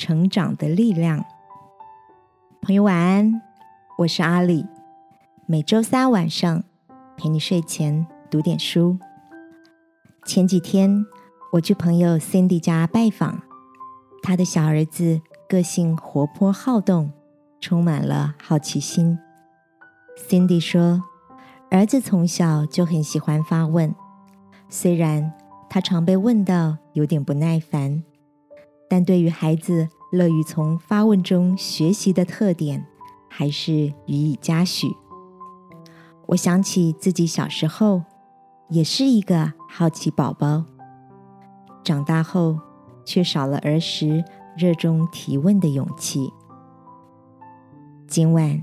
成长的力量。朋友晚安，我是阿里。每周三晚上陪你睡前读点书。前几天我去朋友 Cindy 家拜访，他的小儿子个性活泼好动，充满了好奇心。Cindy 说，儿子从小就很喜欢发问，虽然。他常被问到有点不耐烦，但对于孩子乐于从发问中学习的特点，还是予以嘉许。我想起自己小时候也是一个好奇宝宝，长大后却少了儿时热衷提问的勇气。今晚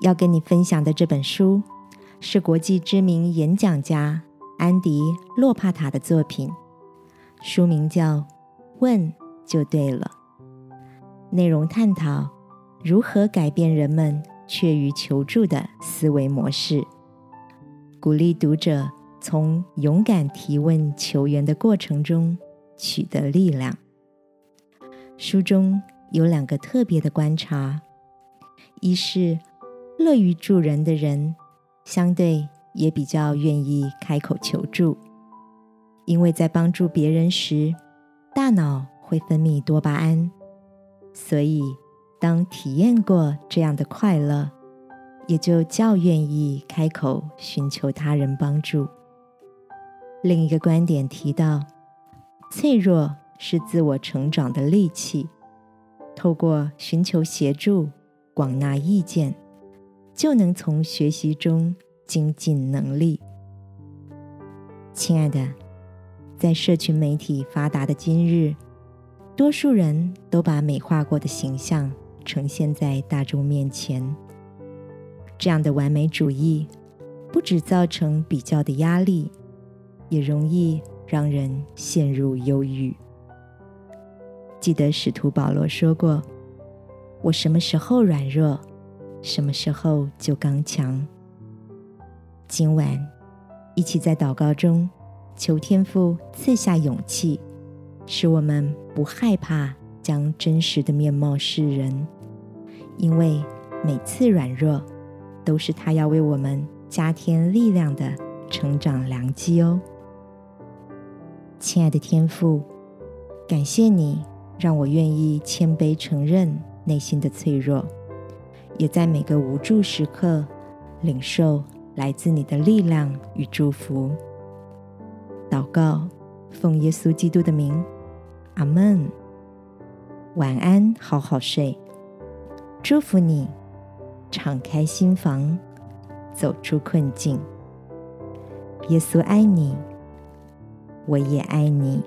要跟你分享的这本书，是国际知名演讲家。安迪·洛帕塔的作品，书名叫《问就对了》，内容探讨如何改变人们怯于求助的思维模式，鼓励读者从勇敢提问求援的过程中取得力量。书中有两个特别的观察：一是乐于助人的人，相对。也比较愿意开口求助，因为在帮助别人时，大脑会分泌多巴胺，所以当体验过这样的快乐，也就较愿意开口寻求他人帮助。另一个观点提到，脆弱是自我成长的利器，透过寻求协助、广纳意见，就能从学习中。精进能力，亲爱的，在社群媒体发达的今日，多数人都把美化过的形象呈现在大众面前。这样的完美主义，不只造成比较的压力，也容易让人陷入忧郁。记得使徒保罗说过：“我什么时候软弱，什么时候就刚强。”今晚，一起在祷告中求天父赐下勇气，使我们不害怕将真实的面貌示人，因为每次软弱都是他要为我们加添力量的成长良机哦。亲爱的天父，感谢你让我愿意谦卑承认内心的脆弱，也在每个无助时刻领受。来自你的力量与祝福，祷告，奉耶稣基督的名，阿门。晚安，好好睡。祝福你，敞开心房，走出困境。耶稣爱你，我也爱你。